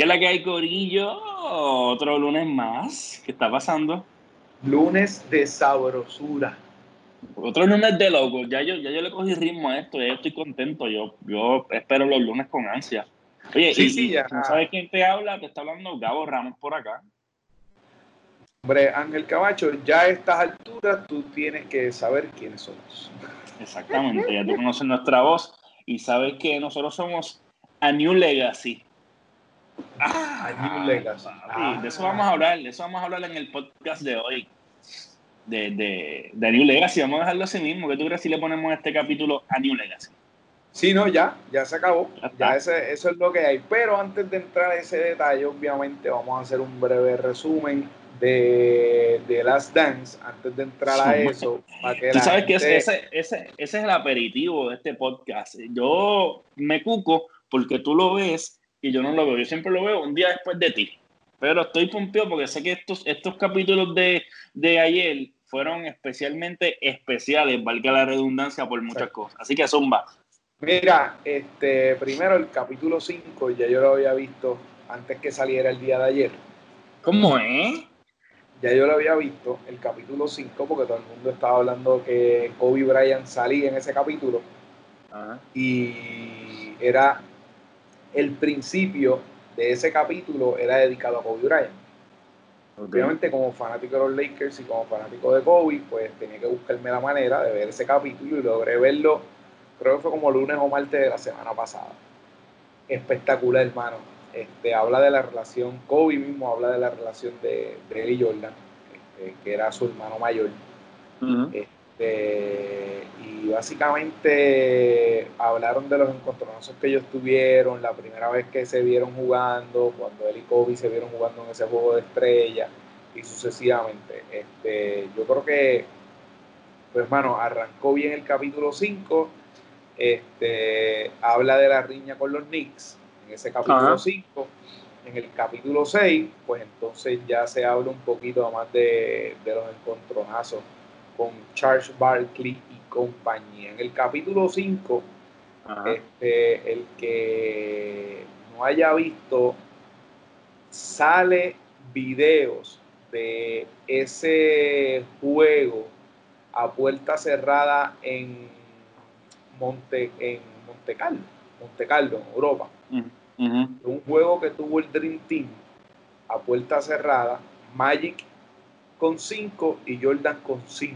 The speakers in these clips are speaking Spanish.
¿Qué es la que hay, Corillo? Otro lunes más. ¿Qué está pasando? Lunes de sabrosura. Otro lunes de loco. Ya yo, ya yo le cogí ritmo a esto, ya yo estoy contento. Yo, yo espero los lunes con ansia. Oye, Sí, y, sí, ya. ¿tú sabes quién te habla? Te está hablando Gabo Ramos por acá. Hombre, Ángel Camacho, ya a estas alturas tú tienes que saber quiénes somos. Exactamente, ya tú conoces nuestra voz y sabes que nosotros somos A New Legacy. A New Legacy. Ah. De eso vamos a hablar, de eso vamos a hablar en el podcast de hoy. De, de, de New Legacy, vamos a dejarlo así mismo. ¿Qué tú crees si le ponemos este capítulo a New Legacy? Sí, no, ya, ya se acabó. Ya ese, eso es lo que hay. Pero antes de entrar a ese detalle, obviamente vamos a hacer un breve resumen de, de Last Dance antes de entrar a eso. Para que Tú la sabes que gente- ese, ese, ese es el aperitivo de este podcast. Yo me cuco porque tú lo ves y yo no lo veo. Yo siempre lo veo un día después de ti. Pero estoy pompeado porque sé que estos, estos capítulos de, de ayer fueron especialmente especiales, valga la redundancia, por muchas cosas. Así que zumba. Mira, este, primero el capítulo 5, ya yo lo había visto antes que saliera el día de ayer. ¿Cómo es? Ya yo lo había visto, el capítulo 5, porque todo el mundo estaba hablando que Kobe Bryant salía en ese capítulo. Ajá. Y era el principio de ese capítulo, era dedicado a Kobe Bryant. Obviamente, como fanático de los Lakers y como fanático de Kobe, pues tenía que buscarme la manera de ver ese capítulo y logré verlo, creo que fue como lunes o martes de la semana pasada. Espectacular, hermano. Este, habla de la relación, Kobe mismo habla de la relación de, de él y Jordan, este, que era su hermano mayor. Este, y básicamente hablaron de los encontronazos que ellos tuvieron, la primera vez que se vieron jugando, cuando él y Kobe se vieron jugando en ese juego de estrella y sucesivamente. Este, yo creo que, pues hermano, arrancó bien el capítulo 5, este, habla de la riña con los Knicks en ese capítulo Ajá. 5. En el capítulo 6, pues entonces ya se habla un poquito más de, de los encontronazos con Charles Barkley y compañía. En el capítulo 5, Ajá. este, el que no haya visto, sale videos de ese juego a puerta cerrada en Monte, en Monte Carlo, Monte Carlo, en Europa. Ujú. Un juego que tuvo el Dream Team a puerta cerrada, Magic con 5 y Jordan con 5.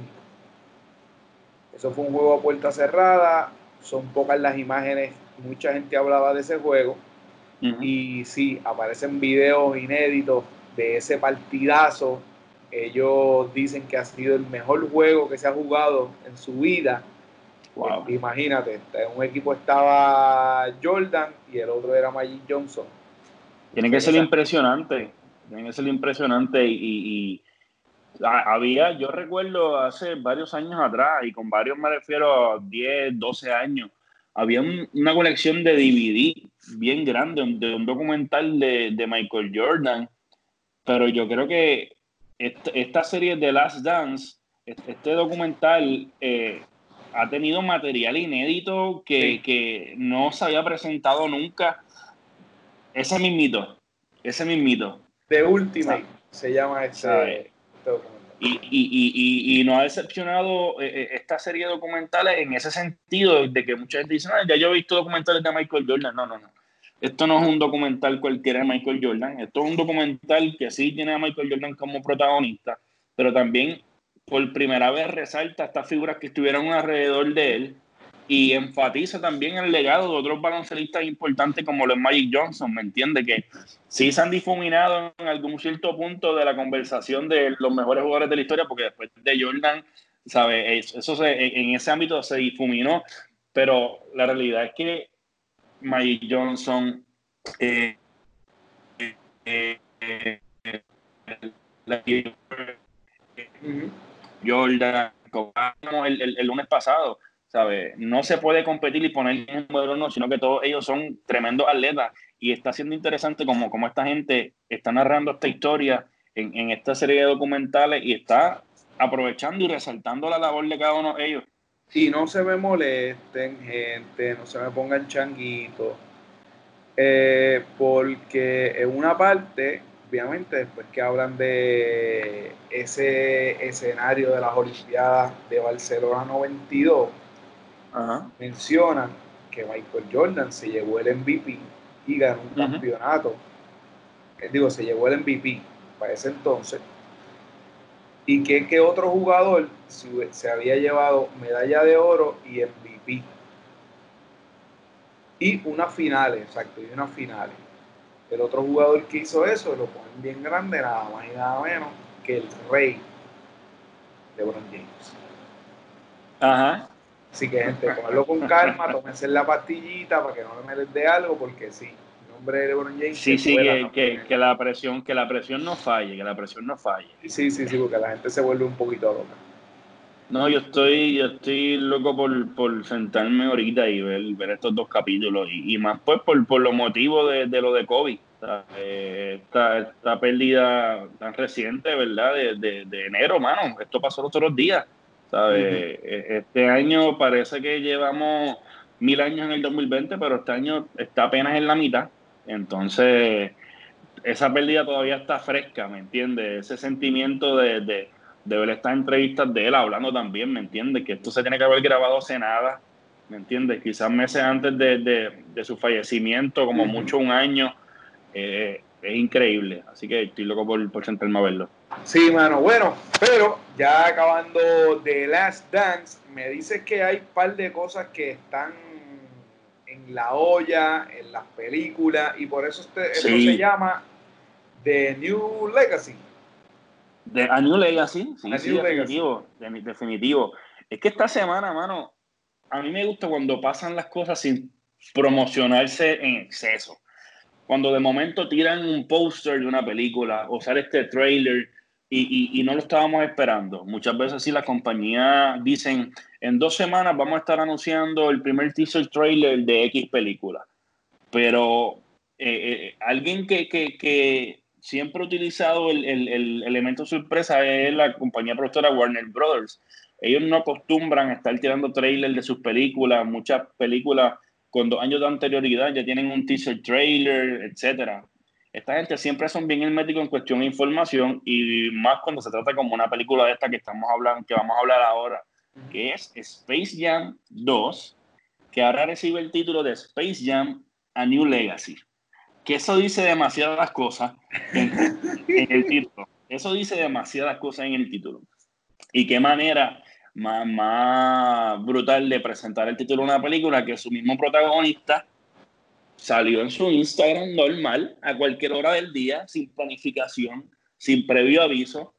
Eso fue un juego a puerta cerrada, son pocas las imágenes, mucha gente hablaba de ese juego Ujú. y sí, aparecen videos inéditos de ese partidazo. Ellos dicen que ha sido el mejor juego que se ha jugado en su vida. Wow. Imagínate, en un equipo estaba Jordan y el otro era Magic Johnson. Tiene que ser impresionante. Tiene que ser impresionante. Y, había, yo recuerdo hace varios años atrás, y con varios me refiero a 10, 12 años, había un- una colección de DVD bien grande, de un documental de, de Michael Jordan. Pero yo creo que este- esta serie de Last Dance, este, este documental, eh, ha tenido material inédito que, Sí. que no se había presentado nunca. Ese mismito, ese mismito. The Ultimate se llama Sabe. Y, y, y, y, nos ha decepcionado eh, eh, esta serie de documentales en ese sentido de que mucha gente dice, "Ah, ya yo he visto documentales de Michael Jordan. No, no, no. Esto no es un documental cualquiera de Michael Jordan. Esto es un documental que sí tiene a Michael Jordan como protagonista, pero también por primera vez resalta estas figuras que estuvieron alrededor de él y enfatiza también el legado de otros baloncelistas importantes como los Magic Johnson, ¿me entiende? Que sí se han difuminado en algún cierto punto de la conversación de los mejores jugadores de la historia, porque después de Jordan, ¿sabes? Eso se, en ese ámbito se difuminó, pero la realidad es que Magic Johnson, eh, eh, eh, la-. Jordan, como el- el lunes pasado, No se puede competir y poner un modelo no, sino que todos ellos son tremendos atletas y está siendo interesante como, como esta gente está narrando esta historia en, en esta serie de documentales y está aprovechando y resaltando la labor de cada uno de ellos. Y no se me molesten, gente, no se me pongan changuitos. Eh, porque en una parte, obviamente, después que hablan de ese escenario de las Olimpiadas de Barcelona 92, mencionan que Michael Jordan se llevó el MVP y ganó un campeonato. Eh, digo, se llevó el MVP para ese entonces. Y que, que otro jugador se había llevado medalla de oro y MVP. Y unas finales, exacto, y unas finales. El otro jugador que hizo eso lo ponen bien grande, nada más y nada menos que el rey LeBron James. Ajá. Así que, gente, cogerlo con calma, tómense la pastillita para que no le metes de algo, porque sí, el nombre de LeBron James. Sí, sí, que, que, la presión, que la presión no falle, que la presión no falle. Sí, sí, sí, porque la gente se vuelve un poquito loca. No, yo estoy, yo estoy loco por, por sentarme ahorita y ver, ver estos dos capítulos, y, más pues por, por los motivos de, de lo de COVID. Eh, esta, esta, pérdida tan reciente, ¿verdad? De, de, de enero, mano. Esto pasó los otros días. E, este año parece que llevamos mil años en el 2020, pero este año está apenas en la mitad. Entonces, esa pérdida todavía está fresca, ¿me entiendes? Ese sentimiento de, de, ver estas entrevistas de él hablando también, ¿me entiendes? Que esto se tiene que haber grabado hace nada, ¿me entiendes? Quizás meses antes de, su fallecimiento, como mucho un año. Eh, es increíble. Así que estoy loco por, por sentarme a verlo. Sí, mano. Bueno, pero ya acabando de Last Dance, me dices que hay un par de cosas que están en la olla, en las películas, y por eso este, esto se llama The New Legacy. De, a New Legacy, sí, sí, definitivo, definitivo. Es que esta semana, mano, a mí me gusta cuando pasan las cosas sin promocionarse en exceso. Cuando de momento tiran un póster de una película o sale este trailer y, no lo estábamos esperando. Muchas veces sí las compañías dicen, en dos semanas vamos a estar anunciando el primer teaser trailer de X película. Pero eh, eh, alguien que, siempre ha utilizado el, elemento sorpresa es la compañía productora Warner Brothers. Ellos no acostumbran a estar tirando trailers de sus películas. Muchas películas con dos años de anterioridad ya tienen un teaser trailer, etcétera esta gente siempre son bien herméticos en cuestión de información y más cuando se trata como una película de esta que estamos hablando, que vamos a hablar ahora, que es Space Jam 2, que ahora recibe el título de Space Jam A New Legacy. Que eso dice demasiadas cosas en, el título. Eso dice demasiadas cosas en el título. Y qué manera más, más brutal de presentar el título de una película que su mismo protagonista salió en su Instagram normal a cualquier hora del día, sin planificación, sin previo aviso.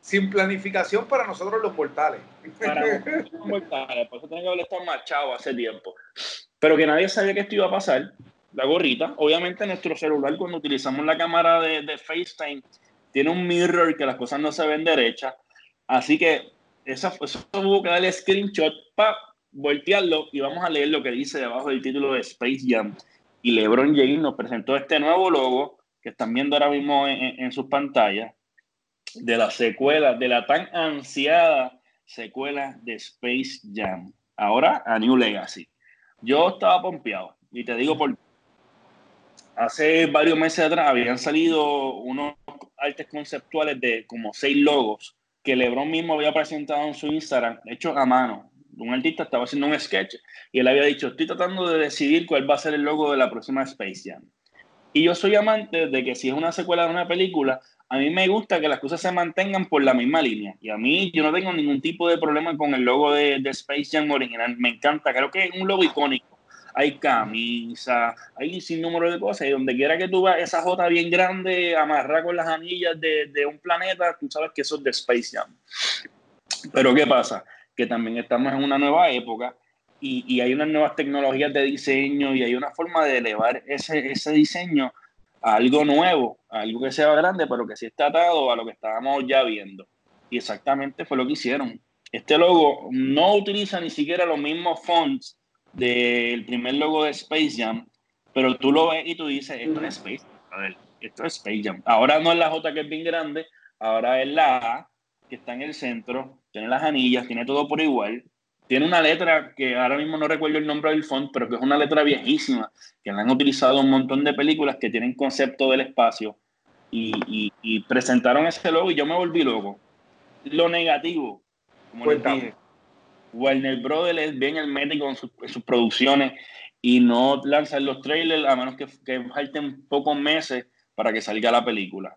sin planificación para nosotros los mortales. Para nosotros los mortales, por eso tengo que haber estado machado hace tiempo. Pero que nadie sabía que esto iba a pasar. La gorrita, obviamente nuestro celular cuando utilizamos la cámara de, de FaceTime tiene un mirror que las cosas no se ven derechas. Así que esa, eso tuvo que darle screenshot, pa, voltearlo y vamos a leer lo que dice debajo del título de Space Jam. Y LeBron James nos presentó este nuevo logo que están viendo ahora mismo en, sus pantallas de la secuela, de la tan ansiada secuela de Space Jam. Ahora a New Legacy. Yo estaba pompeado y te digo por hace varios meses atrás habían salido unos artes conceptuales de como seis logos que LeBron mismo había presentado en su Instagram, hechos a mano, un artista estaba haciendo un sketch y él había dicho, estoy tratando de decidir cuál va a ser el logo de la próxima Space Jam. Y yo soy amante de que si es una secuela de una película, a mí me gusta que las cosas se mantengan por la misma línea. Y a mí yo no tengo ningún tipo de problema con el logo de, de Space Jam original. Me encanta, creo que es un logo icónico. Hay camisa, hay un sinnúmero de cosas. Y donde quiera que tú veas esa J bien grande amarrada con las anillas de, de un planeta, tú sabes que eso es de Space Jam. Pero ¿qué pasa? Que también estamos en una nueva época y, y, hay unas nuevas tecnologías de diseño y hay una forma de elevar ese, ese diseño a algo nuevo, a algo que sea grande, pero que sí está atado a lo que estábamos ya viendo. Y exactamente fue lo que hicieron. Este logo no utiliza ni siquiera los mismos fonts del primer logo de Space Jam, pero tú lo ves y tú dices, esto es Space Jam. A ver, esto es Space Jam. Ahora no es la J que es bien grande, ahora es la A que está en el centro, tiene las anillas, tiene todo por igual. tiene una letra que ahora mismo no recuerdo el nombre del font, pero que es una letra viejísima, que la han utilizado un montón de películas que tienen concepto del espacio y, presentaron ese logo y yo me volví loco. Lo negativo, como les dije, Warner Brothers es bien hermético en, sus, sus producciones y no lanzan los trailers a menos que, que falten pocos meses para que salga la película.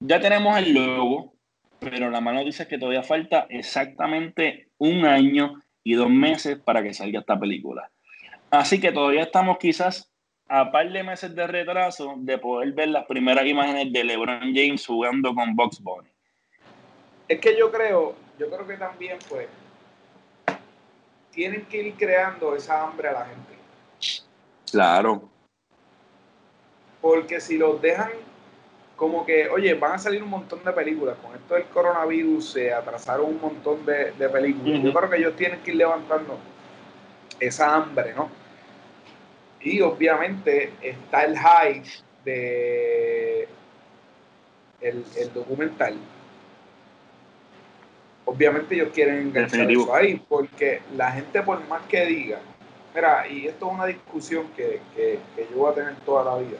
Ya tenemos el logo, pero la mano dice que todavía falta exactamente un año y dos meses para que salga esta película. Así que todavía estamos quizás a par de meses de retraso de poder ver las primeras imágenes de LeBron James jugando con Box Bunny. Es que yo creo, yo creo que también pues tienen que ir creando esa hambre a la gente. Claro. Porque si los dejan como que, oye, van a salir un montón de películas. Con esto del coronavirus se atrasaron un montón de, películas. Yo creo que ellos tienen que ir levantando esa hambre, ¿no? Y obviamente está el hype de el, documental. Obviamente ellos quieren enganchar eso ahí, porque la gente por más que diga, mira, y esto es una discusión que, que yo voy a tener toda la vida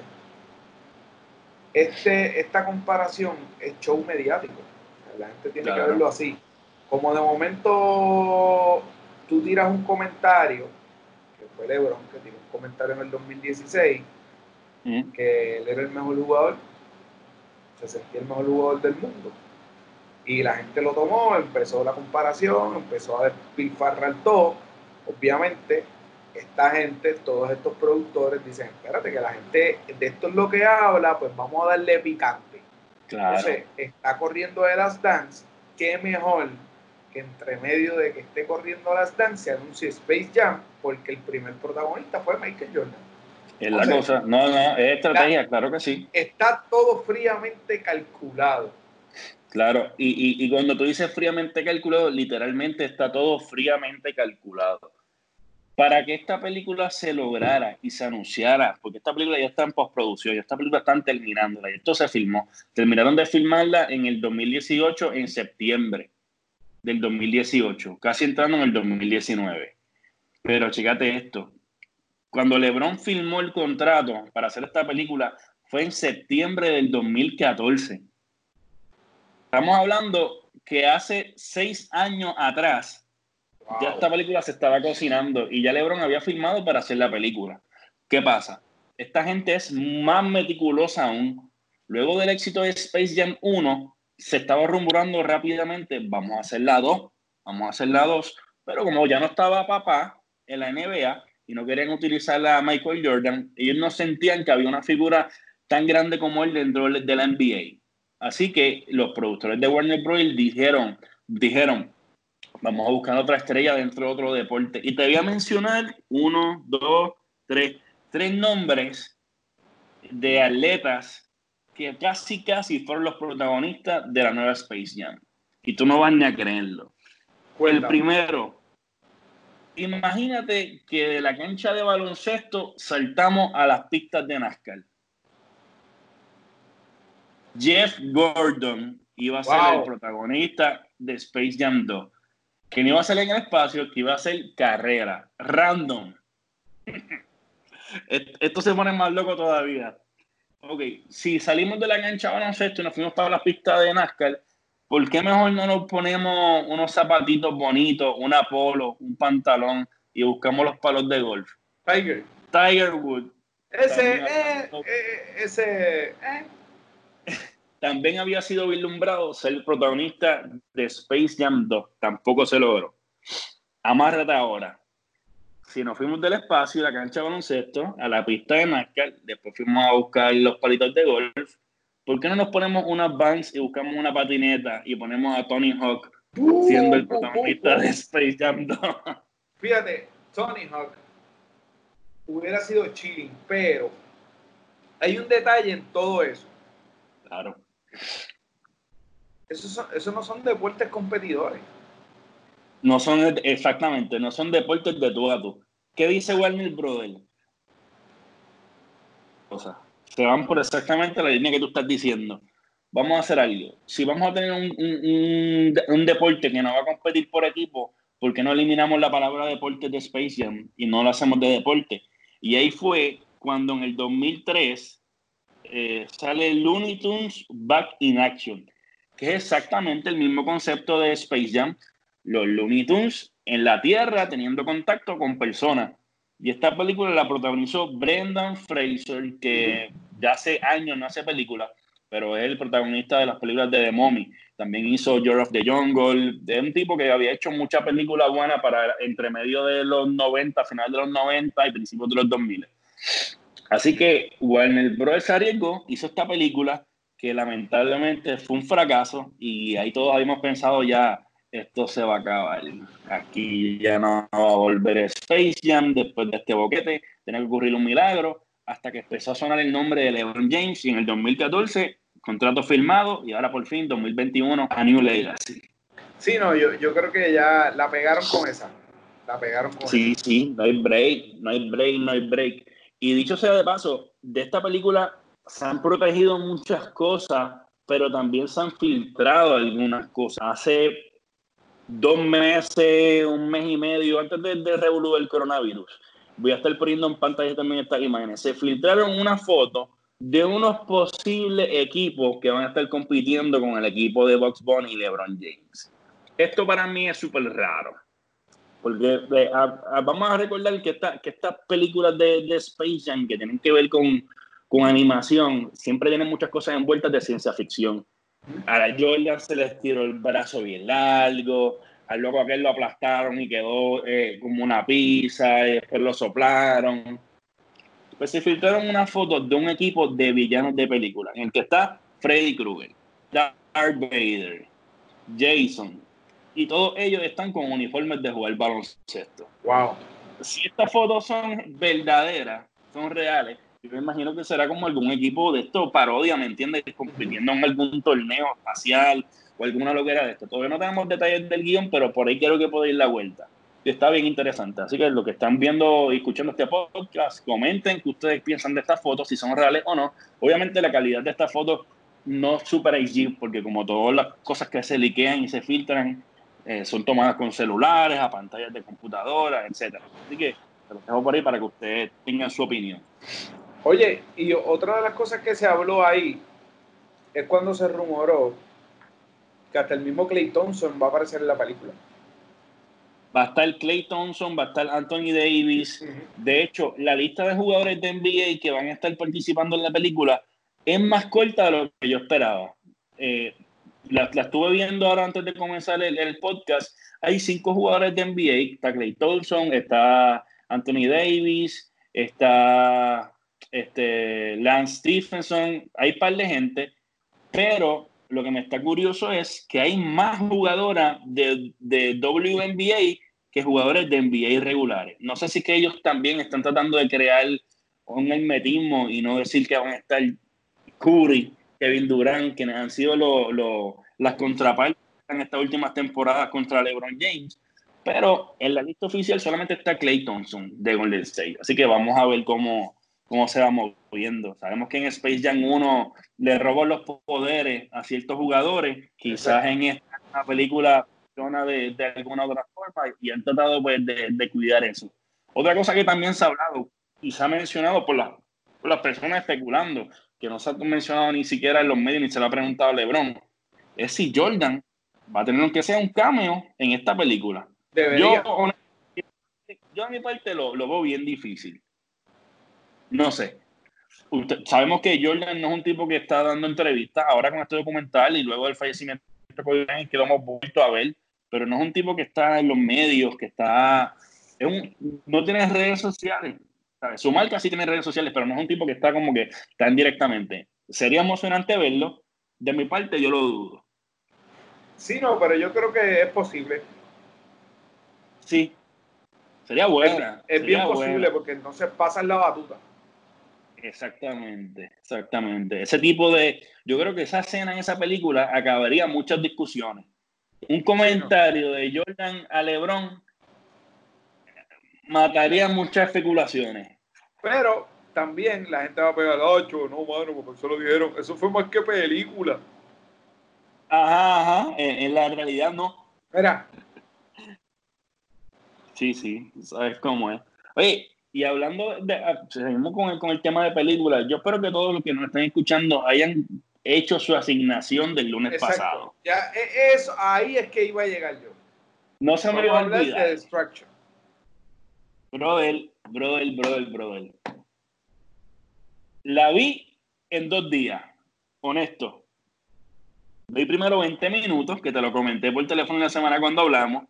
este, esta comparación es show mediático. La gente tiene que verlo así. Como de momento tú tiras un comentario, que fue Lebron, que tiró un comentario en el 2016, que él era el mejor jugador, se sentía el mejor jugador del mundo. Y la gente lo tomó, empezó la comparación, empezó a despilfarrar todo. Obviamente, esta gente, todos estos productores dicen, espérate, que la gente de esto es lo que habla, pues vamos a darle picante. Claro. Entonces, está corriendo el Last Dance, qué mejor que entre medio de que esté corriendo Last Dance se anuncie Space Jam, porque el primer protagonista fue Michael Jordan. Es la cosa, no, no, es estrategia, claro que sí. Está todo fríamente calculado. Claro, y, y, y cuando tú dices fríamente calculado, literalmente está todo fríamente calculado para que esta película se lograra y se anunciara, porque esta película ya está en postproducción, ya esta película están terminándola, y esto se filmó. Terminaron de filmarla en el 2018, en septiembre del 2018, casi entrando en el 2019. Pero chécate esto, cuando LeBron filmó el contrato para hacer esta película fue en septiembre del 2014. Estamos hablando que hace seis años atrás ya esta película se estaba cocinando y ya LeBron había filmado para hacer la película. ¿Qué pasa? Esta gente es más meticulosa aún. Luego del éxito de Space Jam 1, se estaba rumorando rápidamente, vamos a hacer la 2, vamos a hacer la 2, pero como ya no estaba papá en la NBA y no querían utilizar a Michael Jordan, ellos no sentían que había una figura tan grande como él dentro de la NBA. Así que los productores de Warner Bros. dijeron, dijeron, Vamos a buscar otra estrella dentro de otro deporte. Y te voy a mencionar uno, dos, tres, tres nombres de atletas que casi, casi fueron los protagonistas de la nueva Space Jam. Y tú no vas ni a creerlo. El primero, imagínate que de la cancha de baloncesto saltamos a las pistas de NASCAR. Jeff Gordon iba a ser el protagonista de Space Jam 2 que no iba a ser en el espacio, que iba a ser carrera, random. Esto se pone más loco todavía. Ok, si salimos de la cancha baloncesto y nos fuimos para la pista de NASCAR, ¿por qué mejor no nos ponemos unos zapatitos bonitos, un polo, un pantalón y buscamos los palos de golf? Tiger. Tiger Wood. Ese, eh, eh, ese, eh. También había sido vislumbrado ser protagonista de Space Jam 2. Tampoco se logró. Amárrate ahora. Si nos fuimos del espacio, la cancha de baloncesto, a la pista de NASCAR, después fuimos a buscar los palitos de golf, ¿por qué no nos ponemos unas banks y buscamos una patineta y ponemos a Tony Hawk siendo el protagonista de Space Jam 2? Fíjate, Tony Hawk hubiera sido chilling, pero hay un detalle en todo eso. Claro. Esos, no son deportes competidores. No son, exactamente, no son deportes de tú a tú. ¿Qué dice Warner Brother? O sea, se van por exactamente la línea que tú estás diciendo. Vamos a hacer algo. Si vamos a tener un, un, deporte que no va a competir por equipo, ¿por qué no eliminamos la palabra deporte de Space Jam y no lo hacemos de deporte? Y ahí fue cuando en el 2003 eh, sale Looney Tunes Back in Action, que es exactamente el mismo concepto de Space Jam, los Looney Tunes en la Tierra teniendo contacto con personas. Y esta película la protagonizó Brendan Fraser, que ya hace años no hace películas, pero es el protagonista de las películas de The Mommy. También hizo George of the Jungle, de un tipo que había hecho muchas películas buenas para entre medio de los 90, final de los 90 y principios de los 2000. Así que Warner Bros. Arriesgó, hizo esta película que lamentablemente fue un fracaso y ahí todos habíamos pensado ya esto se va a acabar. Aquí ya no va a volver Space Jam después de este boquete, tiene que ocurrir un milagro hasta que empezó a sonar el nombre de LeBron James y en el 2014 contrato firmado y ahora por fin 2021 a New Legacy. Sí, no, yo, yo creo que ya la pegaron con esa. La pegaron con sí, esa. Sí, no hay break, no hay break, no hay break. Y dicho sea de paso, de esta película se han protegido muchas cosas, pero también se han filtrado algunas cosas. Hace dos meses, un mes y medio antes de, de el coronavirus, voy a estar poniendo en pantalla también estas imágenes. Se filtraron una foto de unos posibles equipos que van a estar compitiendo con el equipo de Box Bunny y LeBron James. Esto para mí es súper raro. Porque vamos a recordar que, estas películas de, de, Space Jam que tienen que ver con, con animación siempre tienen muchas cosas envueltas de ciencia ficción. A Jordan se les tiró el brazo bien largo, al loco aquel lo aplastaron y quedó eh, como una pizza, después lo soplaron. Pues se filtraron una foto de un equipo de villanos de película, en el que está Freddy Krueger, Darth Vader, Jason, y todos ellos están con uniformes de jugar baloncesto. Wow. Si estas fotos son verdaderas, son reales, yo me imagino que será como algún equipo de esto parodia, ¿me entiendes? Compitiendo en algún torneo espacial o alguna loquera de esto. Todavía no tenemos detalles del guion, pero por ahí quiero que pueda ir la vuelta. Está bien interesante. Así que lo que están viendo y escuchando este podcast, comenten qué ustedes piensan de estas fotos, si son reales o no. Obviamente la calidad de estas fotos no es super HD, porque como todas las cosas que se liquean y se filtran, eh, son tomadas con celulares, a pantallas de computadora, etcétera. Así que te lo dejo por ahí para que ustedes tengan su opinión. Oye, y otra de las cosas que se habló ahí es cuando se rumoró que hasta el mismo Clay Thompson va a aparecer en la película. Va a estar Clay Thompson, va a estar Anthony Davis. De hecho, la lista de jugadores de NBA que van a estar participando en la película es más corta de lo que yo esperaba. Eh, la, estuve viendo ahora antes de comenzar el, el, podcast. Hay cinco jugadores de NBA. Está Clay Thompson, está Anthony Davis, está este, Lance Stephenson, hay un par de gente, pero lo que me está curioso es que hay más jugadoras de, de WNBA que jugadores de NBA regulares. No sé si que ellos también están tratando de crear un hermetismo y no decir que van a estar Curry, Kevin Durant, quienes han sido las contrapartes en estas últimas temporadas contra LeBron James. Pero en la lista oficial solamente está Clay Thompson de Golden State. Así que vamos a ver cómo, cómo se va moviendo. Sabemos que en Space Jam 1 le robó los poderes a ciertos jugadores, quizás en esta película de, de alguna otra forma y han tratado pues, de, de, cuidar eso. Otra cosa que también se ha hablado y se ha mencionado por, la, por las personas especulando, que no se ha mencionado ni siquiera en los medios ni se lo ha preguntado a LeBron, es si Jordan va a tener que sea un cameo en esta película. Yo, yo a mi parte lo, lo veo bien difícil no sé. sabemos que Jordan no es un tipo que está dando entrevistas ahora con este documental y luego del fallecimiento que lo hemos vuelto a ver, pero no es un tipo que está en los medios, que está... Es un, no tiene redes sociales. Su marca sí tiene redes sociales, pero no es un tipo que está como que tan directamente. Sería emocionante verlo. De mi parte, yo lo dudo. Sí, no, pero yo creo que es posible. Sí. Sería buena. Es, bien posible porque entonces pasan la batuta. Exactamente, exactamente. Ese tipo de, yo creo que esa escena en esa película acabaría muchas discusiones. Un comentario de Jordan a LeBron mataría muchas especulaciones. Pero también la gente va a pegar, ocho, no, mano, como eso lo dijeron. Eso fue más que película. Ajá, ajá. En, en la realidad no. Mira, Sí, sí, sabes cómo es. Oye, y hablando de, ah, seguimos con el, con el tema de películas, yo espero que todos los que nos estén escuchando hayan hecho su asignación del lunes pasado. Ya, e, eso, ahí es que iba a llegar yo. No se me va a olvidar. De brother, brother, brother, brother. La vi en dos días, honesto. Vi primero 20 minutos, que te lo comenté por teléfono la semana cuando hablamos.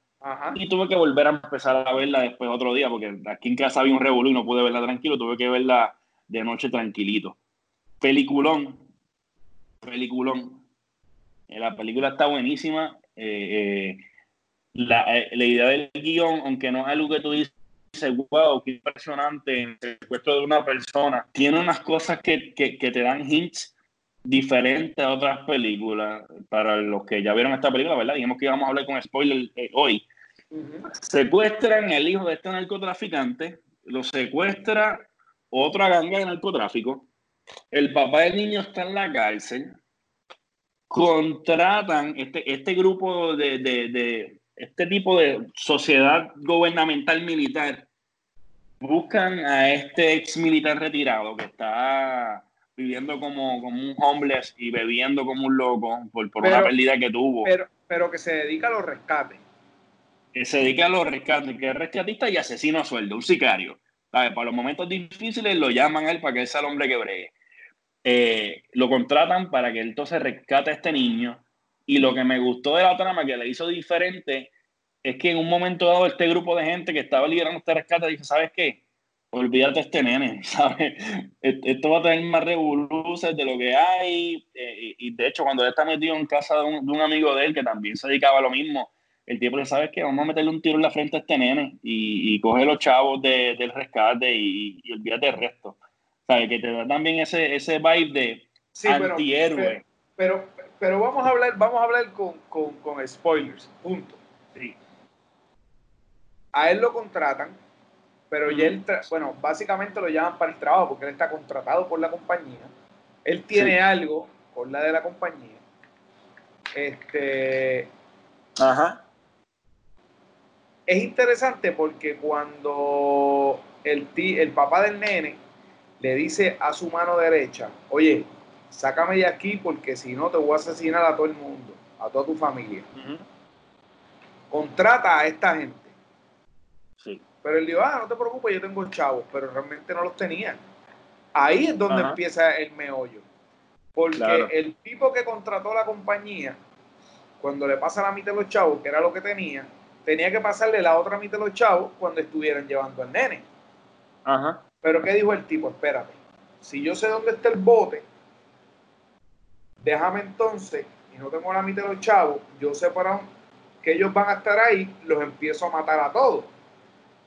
Y tuve que volver a empezar a verla después otro día, porque aquí en casa había un revolú y no pude verla tranquilo, tuve que verla de noche tranquilito. Peliculón, peliculón. Eh, la película está buenísima. Eh, eh, la, idea del guion, aunque no es algo que tú dices, wow, qué impresionante, el secuestro de una persona, tiene unas cosas que, que, te dan hints diferentes a otras películas. Para los que ya vieron esta película, ¿verdad? Dijimos que íbamos a hablar con spoiler hoy. Secuestran el hijo de este narcotraficante, lo secuestra otra ganga de narcotráfico el papá del niño está en la cárcel, contratan este, este grupo de, de, este tipo de sociedad gubernamental militar, buscan a este ex militar retirado que está viviendo como, como un homeless y bebiendo como un loco por, por una pérdida que tuvo. Pero, pero que se dedica a los rescates. Que se dedica a los rescates, que es rescatista y asesino a sueldo, un sicario. Para los momentos difíciles lo llaman a él para que sea el hombre que bregue. Eh, lo contratan para que entonces rescate a este niño. Y lo que me gustó de la trama que le hizo diferente es que en un momento dado este grupo de gente que estaba liderando este rescate dice, ¿sabes qué? Olvídate de este nene, ¿sabes? Esto va a tener más revoluciones de lo que hay. Eh, y de hecho, cuando él está metido en casa de un, amigo de él que también se dedicaba a lo mismo, el tipo le sabe que vamos a meterle un tiro en la frente a este nene y, coge los chavos del rescate y, y olvídate del resto. ¿sabes? Que te da también ese, ese vibe de antihéroe. Pero, pero, vamos a hablar, vamos a hablar con, con, spoilers, punto. Sí. A él lo contratan, pero ya él, bueno, básicamente lo llaman para el trabajo porque él está contratado por la compañía. Él tiene algo con la de la compañía. Este. Ajá. Es interesante porque cuando el, el papá del nene le dice a su mano derecha, oye, sácame de aquí porque si no te voy a asesinar a todo el mundo, a toda tu familia. Contrata a esta gente. Sí. Pero él dijo, ah, no te preocupes, yo tengo chavos, pero realmente no los tenía. Ahí es donde empieza el meollo. Porque el tipo que contrató la compañía, cuando le pasa la mitad de los chavos, que era lo que tenía, tenía que pasarle la otra mitad de los chavos cuando estuvieran llevando al nene. Ajá. Pero ¿qué dijo el tipo? Espérate, si yo sé dónde está el bote, déjame entonces, y no tengo la mitad de los chavos, yo sé para que ellos van a estar ahí, los empiezo a matar a todos.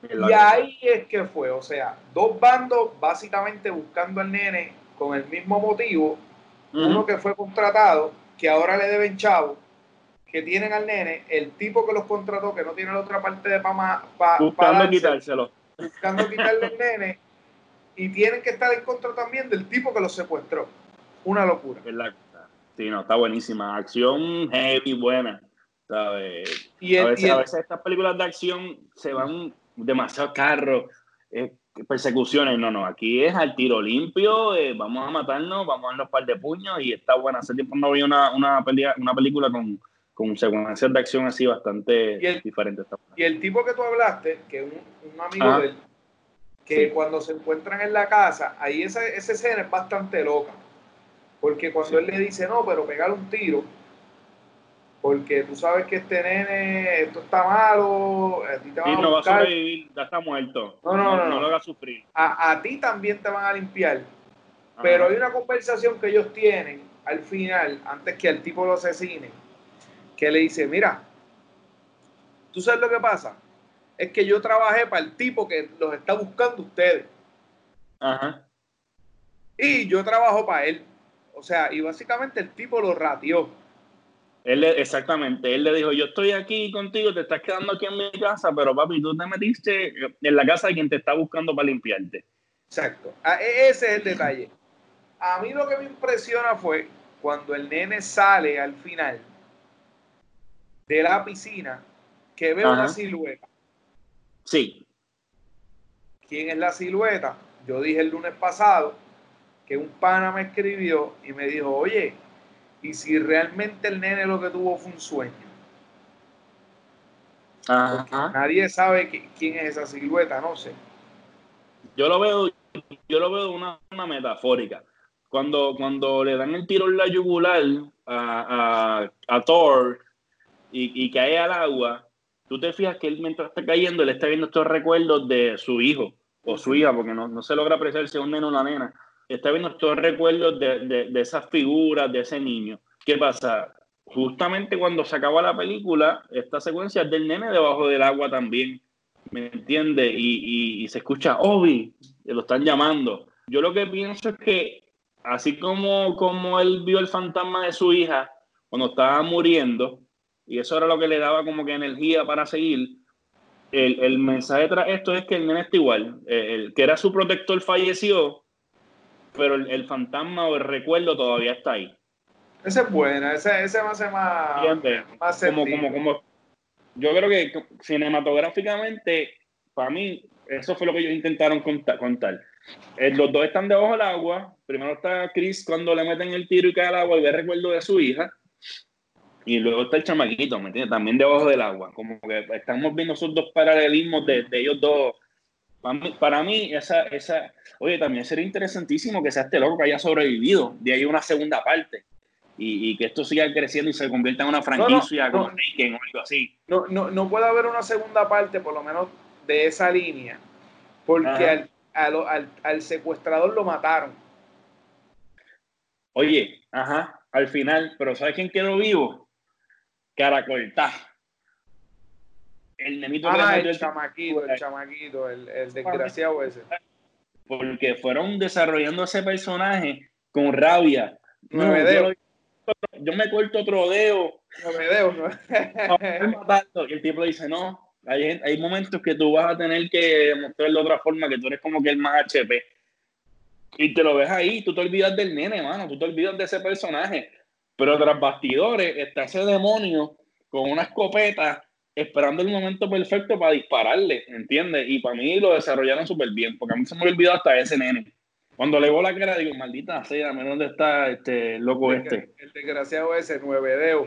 Y ahí es que fue, o sea, dos bandos básicamente buscando al nene con el mismo motivo, uno que fue contratado, que ahora le deben chavo, que tienen al nene, el tipo que los contrató, que no tiene la otra parte de para buscando quitárselo. Buscando quitarle al nene y tienen que estar en contra también del tipo que los secuestró. Una locura. Sí, no, está buenísima. Acción heavy, buena. Y a, veces, estas películas de acción se van demasiado carros, eh, persecuciones. No, no, aquí es al tiro limpio, eh, vamos a matarnos, vamos a darnos un par de puños y está buena. Hace tiempo no había una, una, una película con, con secuencias de acción así bastante diferentes. Y el tipo que tú hablaste, que un, un amigo de él, que cuando se encuentran en la casa, ahí esa, esa escena es bastante loca. Porque cuando él le dice, no, pero pegar un tiro, porque tú sabes que este nene, esto está malo, a ti te van a no va a sobrevivir, ya está muerto. No, no, no. No, lo hagas sufrir. A, a, ti también te van a limpiar. Pero hay una conversación que ellos tienen al final, antes que al tipo lo asesine, que le dice, mira, ¿tú sabes lo que pasa? es que yo trabajé para el tipo que los está buscando ustedes. Ajá. Y yo trabajo para él. O sea, y básicamente el tipo lo ratió. Él, exactamente, él le dijo, yo estoy aquí contigo, te estás quedando aquí en mi casa, pero papi, tú te metiste en la casa de quien te está buscando para limpiarte. Exacto, ah, e, ese es el detalle. A mí lo que me impresiona fue cuando el nene sale al final de la piscina, que ve una silueta Sí. ¿Quién es la silueta? Yo dije el lunes pasado que un pana me escribió y me dijo, oye, ¿y si realmente el nene lo que tuvo fue un sueño? Nadie sabe quién es esa silueta, no sé. Yo lo veo, yo lo veo de una, una metafórica. Cuando, cuando le dan el tiro en la yugular a, a, Thor y, y, cae al agua, tú te fijas que él mientras está cayendo, él está viendo estos recuerdos de su hijo o su hija, porque no, no se logra apreciar si es un neno o una nena. Está viendo estos recuerdos de, de, de esas figuras, de ese niño. ¿Qué pasa? justamente cuando se acaba la película, esta secuencia es del nene debajo del agua también, ¿me entiende? Y, se escucha Obi, lo están llamando. Yo lo que pienso es que, así como, como él vio el fantasma de su hija cuando estaba muriendo, y eso era lo que le daba como que energía para seguir, el, mensaje tras esto es que el nene está igual, el, que era su protector falleció, pero el, el fantasma o el recuerdo todavía está ahí. Ese es buena, ese, ese va a ser más, más como, como, como, Yo creo que cinematográficamente, para mí, eso fue lo que ellos intentaron contar. contar. Eh, los dos están debajo del agua. Primero está Chris cuando le meten el tiro y cae al agua y ve recuerdo de su hija. Y luego está el chamaquito, ¿me entiendes? También debajo del agua. Como que estamos viendo esos dos paralelismos de, de ellos dos. Para mí, para mí, esa, esa. Oye, también sería interesantísimo que sea este loco que haya sobrevivido. De ahí una segunda parte y, que esto siga creciendo y se convierta en una franquicia como Taken o algo así. No, no, no puede haber una segunda parte, por lo menos de esa línea, porque al, al, secuestrador lo mataron. Oye, ajá, al final, pero ¿sabes quién quedó vivo? Caracolta. El nenito ah, el, chamaquito, el chamaquito, el, el desgraciado ese. Porque fueron desarrollando ese personaje con rabia. No, no, yo me corto otro dedo. No me dedo, no. y el tipo dice, no, hay, hay momentos que tú vas a tener que mostrarlo de otra forma, que tú eres como que el más HP. Y te lo ves ahí, tú te olvidas del nene, mano, tú te olvidas de ese personaje. Pero tras bastidores está ese demonio con una escopeta esperando el momento perfecto para dispararle, ¿entiendes? Y para mí lo desarrollaron súper bien, porque a mí se me olvidó hasta ese nene. Cuando le veo la cara, digo, maldita sea, ¿dónde está este loco este? El desgraciado ese, nueve dedos.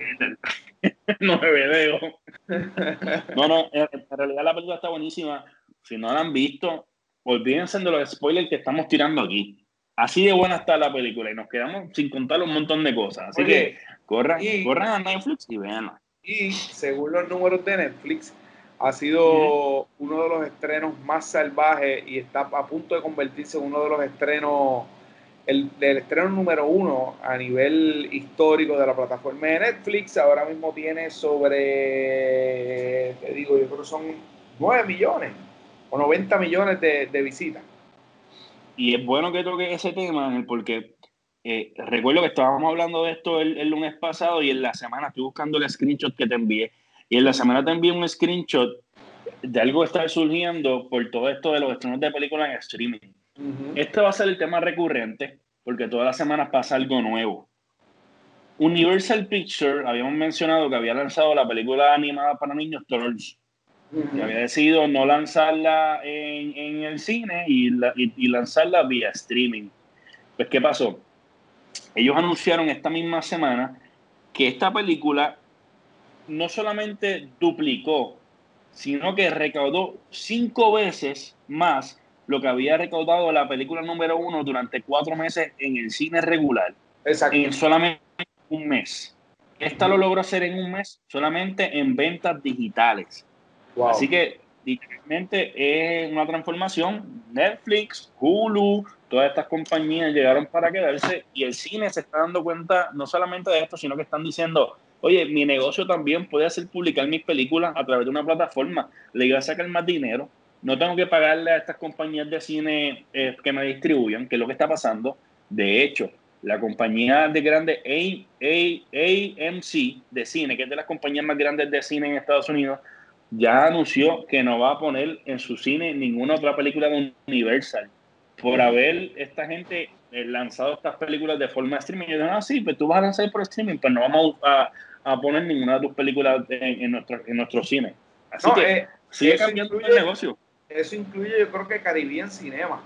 nueve dedos. no, no, en, realidad la película está buenísima. Si no la han visto, olvídense de los spoilers que estamos tirando aquí. Así de buena está la película y nos quedamos sin contar un montón de cosas. Así que corran, corran a Netflix y veanla. Y según los números de Netflix, ha sido uno de los estrenos más salvajes y está a punto de convertirse en uno de los estrenos, el, estreno número uno a nivel histórico de la plataforma de Netflix. Ahora mismo tiene sobre, te digo, yo creo que son 9 millones o 90 millones de, visitas. Y es bueno que toque ese tema, porque eh, recuerdo que estábamos hablando de esto el, el, lunes pasado y en la semana estoy buscando el screenshot que te envié y en la semana te envié un screenshot de algo que está surgiendo por todo esto de los estrenos de películas en streaming. Este va a ser el tema recurrente porque todas las semanas pasa algo nuevo. Universal Pictures, habíamos mencionado que había lanzado la película animada para niños Trolls. Y había decidido no lanzarla en, en el cine y, y, lanzarla vía streaming. Pues, ¿qué pasó? Ellos anunciaron esta misma semana que esta película no solamente duplicó, sino que recaudó cinco veces más lo que había recaudado la película número uno durante cuatro meses en el cine regular. Exacto. En solamente un mes. Esta lo logró hacer en un mes solamente en ventas digitales. Así que literalmente es una transformación. Netflix, Hulu, todas estas compañías llegaron para quedarse y el cine se está dando cuenta no solamente de esto, sino que están diciendo, oye, mi negocio también puede hacer publicar mis películas a través de una plataforma, le iba a sacar más dinero, no tengo que pagarle a estas compañías de cine eh, que me distribuyan, que es lo que está pasando. De hecho, la compañía de grande AMC de cine, que es de las compañías más grandes de cine en Estados Unidos, ya anunció que no va a poner en su cine ninguna otra película de Universal por haber esta gente eh, lanzado estas películas de forma de streaming. Yo digo, ah, sí, pues tú vas a lanzar por streaming, pues no vamos a, a poner ninguna de tus películas en, nuestro, en nuestro cine. Así que, eh, Sigue cambiando el negocio. Eso incluye, yo creo que Caribbean Cinema.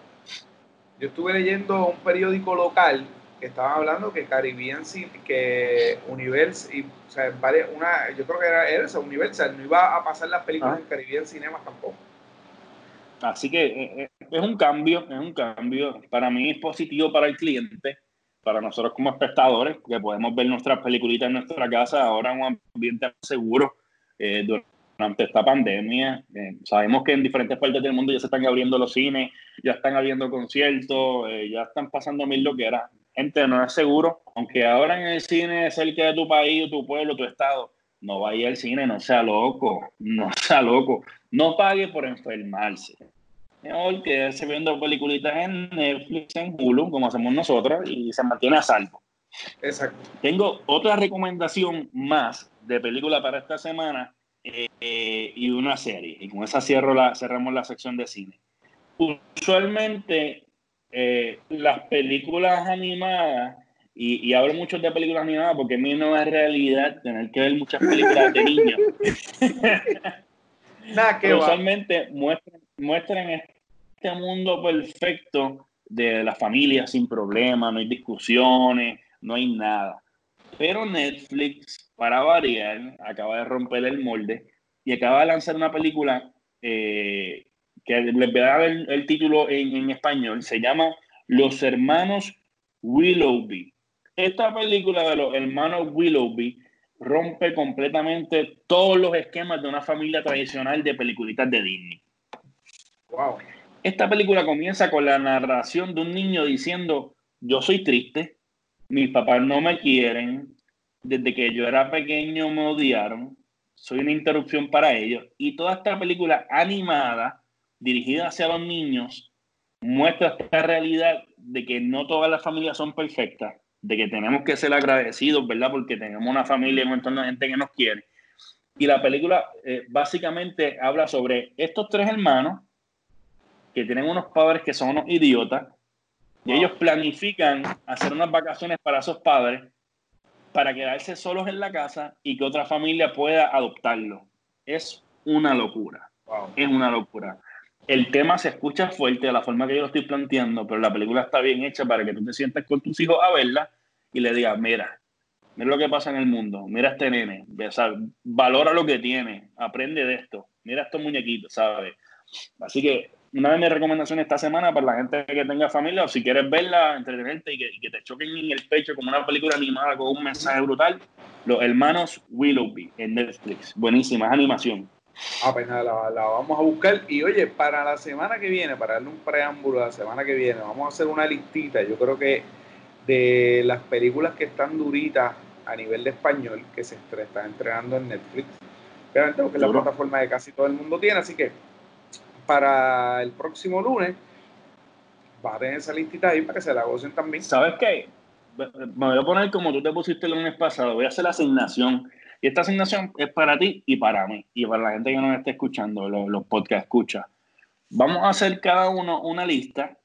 Yo estuve leyendo un periódico local que estaban hablando que Caribbean, que Universal, o sea, una, yo creo que era esa, Universal, no iba a pasar las películas ah. en Caribbean Cinema tampoco. Así que eh, eh, es un cambio, es un cambio. Para mí es positivo para el cliente, para nosotros como espectadores, que podemos ver nuestras peliculitas en nuestra casa ahora en un ambiente seguro eh, durante esta pandemia. sabemos que en diferentes partes del mundo ya se están abriendo los cines, ya están abriendo conciertos, ya están pasando mil lo que era. Gente, no es seguro, aunque ahora en el cine cerca de tu país, tu pueblo, tu estado, no vaya al cine, no sea loco, no sea loco, no pague por enfermarse. Mejor se viendo peliculitas en Netflix, en Hulu, como hacemos nosotros, y se mantiene a salvo. Exacto. Tengo otra recomendación más de película para esta semana eh, y una serie. Y con esa cierro la, cerramos la sección de cine. Usualmente eh, las películas animadas, y, hablo mucho de películas animadas porque a mí no es realidad tener que ver muchas películas de niños. Que usualmente muestran, muestran este mundo perfecto de la familia sin problemas, no hay discusiones, no hay nada. Pero Netflix, para variar, acaba de romper el molde y acaba de lanzar una película eh, que les voy a dar el, título en, español, se llama Los Hermanos Willoughby. Esta película de los hermanos Willoughby rompe completamente todos los esquemas de una familia tradicional de peliculitas de Disney. Wow. Esta película comienza con la narración de un niño diciendo, yo soy triste, mis papás no me quieren, desde que yo era pequeño me odiaron, soy una interrupción para ellos. Y toda esta película animada dirigida hacia los niños muestra esta realidad de que no todas las familias son perfectas, de que tenemos que ser agradecidos, ¿verdad? Porque tenemos una familia y un entorno de gente que nos quiere. Y la película eh, básicamente habla sobre estos tres hermanos que tienen unos padres que son unos idiotas y ellos planifican hacer unas vacaciones para esos padres para quedarse solos en la casa y que otra familia pueda adoptarlo. Es una locura. Es una locura el tema se escucha fuerte de la forma que yo lo estoy planteando, pero la película está bien hecha para que tú te sientas con tus hijos a verla y le digas, mira, mira lo que pasa en el mundo, mira este nene, valora lo que tiene, aprende de esto, mira estos muñequitos, ¿sabes? Así que una de mis recomendaciones esta semana para la gente que tenga familia o si quieres verla, entretenerte y que, y que te choquen en el pecho como una película animada con un mensaje brutal, Los Hermanos Willoughby en Netflix. Buenísima, es animación. Ah, pues la, vamos a buscar. Y oye, para la semana que viene, para darle un preámbulo a la semana que viene, vamos a hacer una listita. Yo creo que de las películas que están duritas a nivel de español, que se están entregando en Netflix, obviamente porque es la plataforma que casi todo el mundo tiene. Así que para el próximo lunes va a tener esa listita ahí para que se la gocen también. ¿Sabes qué? Me voy a poner como tú te pusiste el lunes pasado, voy a hacer la asignación y esta asignación es para ti y para mí, y para la gente que nos esté escuchando, los, los podcast escucha. Vamos a hacer cada uno una lista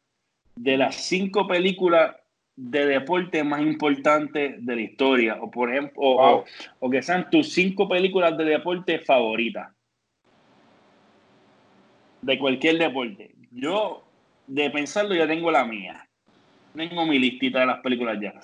de las cinco películas de deporte más importantes de la historia, o por ejemplo, o, que sean tus cinco películas de deporte favoritas. De cualquier deporte. Yo, de pensarlo, ya tengo la mía. Tengo mi listita de las películas ya.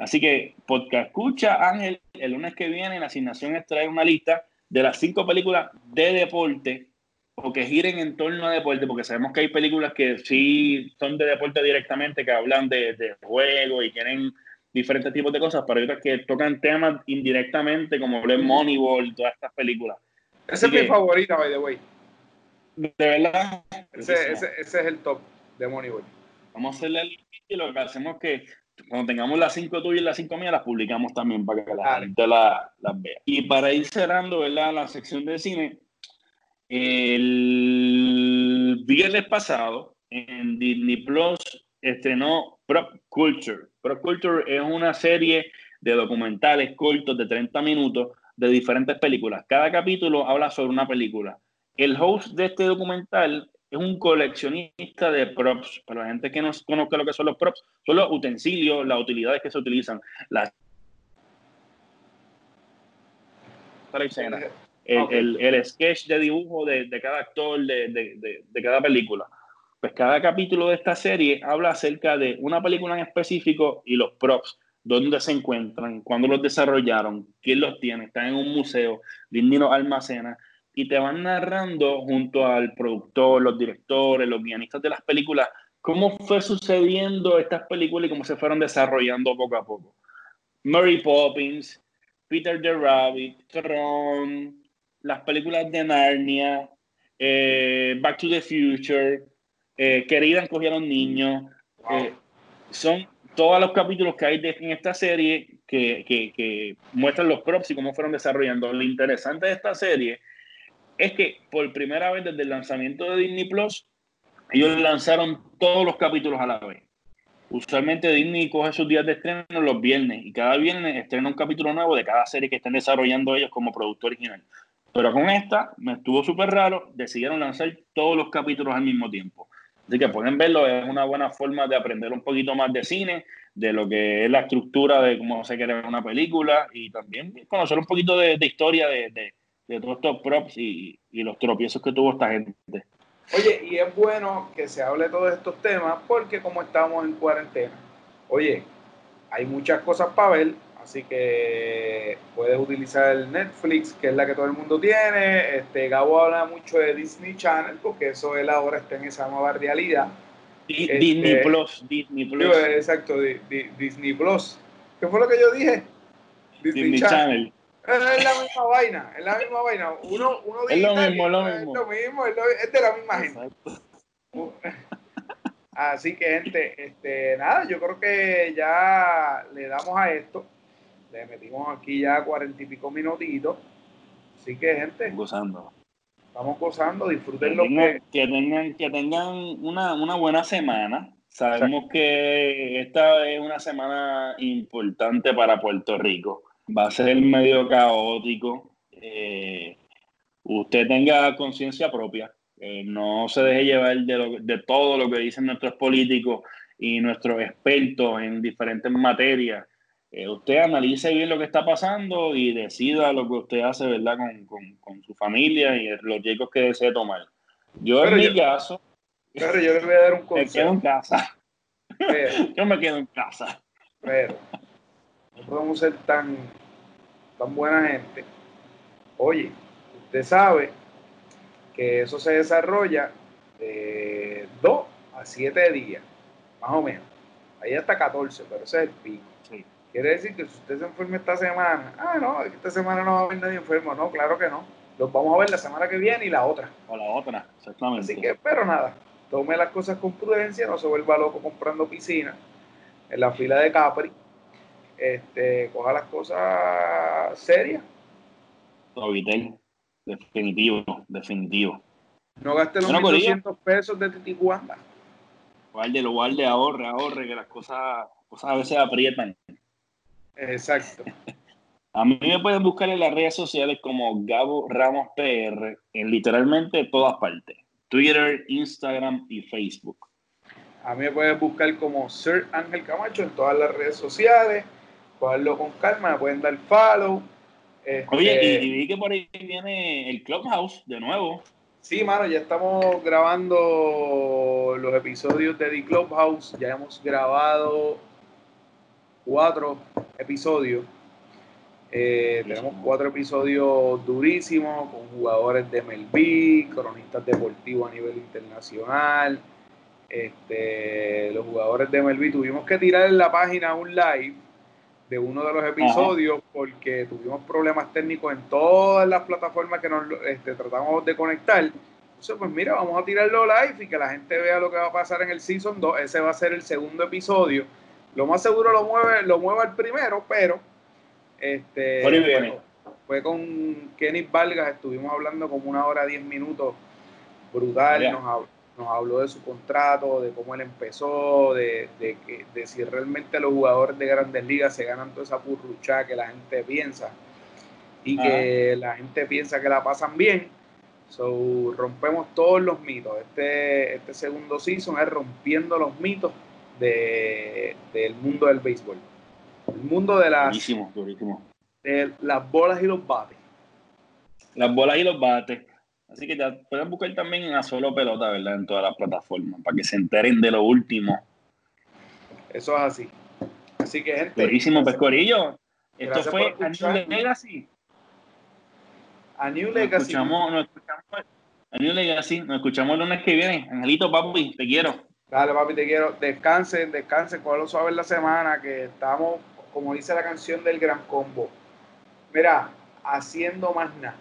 Así que, podcast escucha, Ángel, el lunes que viene la asignación es traer una lista de las cinco películas de deporte o que giren en torno a deporte, porque sabemos que hay películas que sí son de deporte directamente, que hablan de, de juego y tienen diferentes tipos de cosas, pero hay otras que tocan temas indirectamente, como Black Moneyball y todas estas películas. Esa es mi favorita, by the way. De verdad. Ese, ese, ese, es el top de Moneyball. Vamos a hacerle el y lo que hacemos es que cuando tengamos las cinco tuyas y las cinco mías, las publicamos también para que la gente las vea. Y para ir cerrando, ¿verdad? La sección de cine, el viernes pasado en Disney Plus estrenó Prop Culture. Prop Culture es una serie de documentales cortos de 30 minutos de diferentes películas. Cada capítulo habla sobre una película. El host de este documental es un coleccionista de props. Para la gente que no conozca lo que son los props, son los utensilios, las utilidades que se utilizan. Las para escena. el, el, sketch de dibujo de, de cada actor de, de, de, cada película. Pues cada capítulo de esta serie habla acerca de una película en específico y los props, dónde se encuentran, cuándo los desarrollaron, quién los tiene, están en un museo, Disney los almacena y te van narrando junto al productor, los directores, los guionistas de las películas, cómo fue sucediendo estas películas y cómo se fueron desarrollando poco a poco. Mary Poppins, Peter the Rabbit, Tron, las películas de Narnia, eh, Back to the Future, eh, Querida encogieron niños. Eh, son todos los capítulos que hay en esta serie que, que, que, muestran los props y cómo fueron desarrollando. Lo interesante de esta serie es que por primera vez desde el lanzamiento de Disney Plus, ellos lanzaron todos los capítulos a la vez. Usualmente Disney coge sus días de estreno los viernes y cada viernes estrena un capítulo nuevo de cada serie que estén desarrollando ellos como producto original. Pero con esta me estuvo súper raro, decidieron lanzar todos los capítulos al mismo tiempo. Así que pueden verlo, es una buena forma de aprender un poquito más de cine, de lo que es la estructura de cómo se crea una película y también conocer un poquito de, historia de, todos estos props y, y los tropiezos que tuvo esta gente. Oye, y es bueno que se hable de todos estos temas porque como estamos en cuarentena, oye, hay muchas cosas para ver, así que puedes utilizar el Netflix, que es la que todo el mundo tiene. Este, Gabo habla mucho de Disney Channel, porque eso él ahora está en esa nueva realidad. Disney este, Plus, Disney Plus. exacto, Disney Plus. ¿Qué fue lo que yo dije? Disney, Channel. Es la misma vaina, es la misma vaina. Uno, uno es lo mismo, es lo mismo. Es lo mismo, es, de la misma gente. Así que, gente, este, nada, yo creo que ya le damos a esto. Le metimos aquí ya cuarenta y pico minutitos. Así que, gente. Gozando. Estamos gozando, disfruten que, tengan, que tengan, que tengan una, una buena semana. Sabemos que esta es una semana importante para Puerto Rico va a ser medio caótico. Eh, usted tenga conciencia propia, eh, no se deje llevar de, todo lo que dicen nuestros políticos y nuestros expertos en diferentes materias. Eh, usted analice bien lo que está pasando y decida lo que usted hace, ¿verdad? Con, su familia y los riesgos que desee tomar. Yo en mi caso... Pero yo le voy a dar un consejo. Me quedo en casa. yo me quedo en casa. Pero no podemos ser tan tan buena gente. Oye, usted sabe que eso se desarrolla de 2 a 7 días, más o menos. Ahí hasta 14, pero ese es el pico. Quiere decir que si usted se enferma esta semana, ah, no, esta semana no va a haber nadie enfermo. No, claro que no. Los vamos a ver la semana que viene y la otra. O la otra, exactamente. Así que, pero nada, tome las cosas con prudencia, no se vuelva loco comprando piscina en la fila de Capri este, coja las cosas serias. Vitel, definitivo, definitivo. No gaste los 1.200 pesos de Titicuanda. Guarde, lo guarde, ahorre, ahorre, que las cosas, cosas a veces aprietan. Exacto. a mí me pueden buscar en las redes sociales como Gabo Ramos PR en literalmente todas partes. Twitter, Instagram y Facebook. A mí me pueden buscar como Sir Ángel Camacho en todas las redes sociales cogerlo con calma, me pueden dar follow. Este, Oye, y, vi que por ahí viene el Clubhouse de nuevo. Sí, mano, ya estamos grabando los episodios de The Clubhouse. Ya hemos grabado cuatro episodios. Eh, tenemos cuatro episodios durísimos con jugadores de MLB, cronistas deportivos a nivel internacional. Este, los jugadores de MLB tuvimos que tirar en la página un live de uno de los episodios porque tuvimos problemas técnicos en todas las plataformas que nos este, tratamos de conectar. Entonces, pues mira, vamos a tirarlo live y que la gente vea lo que va a pasar en el Season 2. Ese va a ser el segundo episodio. Lo más seguro lo mueve, lo mueve el primero, pero este fue, con Kenny Vargas, estuvimos hablando como una hora, diez minutos, brutal, nos habló nos habló de su contrato, de cómo él empezó, de, que, de si realmente los jugadores de grandes ligas se ganan toda esa purrucha que la gente piensa y que la gente piensa que la pasan bien. So, rompemos todos los mitos. Este, este segundo season es rompiendo los mitos de, del mundo del béisbol. El mundo de las, durísimo, durísimo. de las bolas y los bates. Las bolas y los bates. Así que ya pueden buscar también a solo pelota, ¿verdad? En todas las plataformas, para que se enteren de lo último. Eso es así. Así que, gente. Buenísimo, Pescorillo. Esto fue a New Legacy. A New Legacy. Nos escuchamos, nos escuchamos a New Legacy. Nos escuchamos el lunes que viene. Angelito, papi, te quiero. Dale, papi, te quiero. Descansen, descansen, lo suave en la semana, que estamos, como dice la canción del Gran Combo. Mira, haciendo más nada.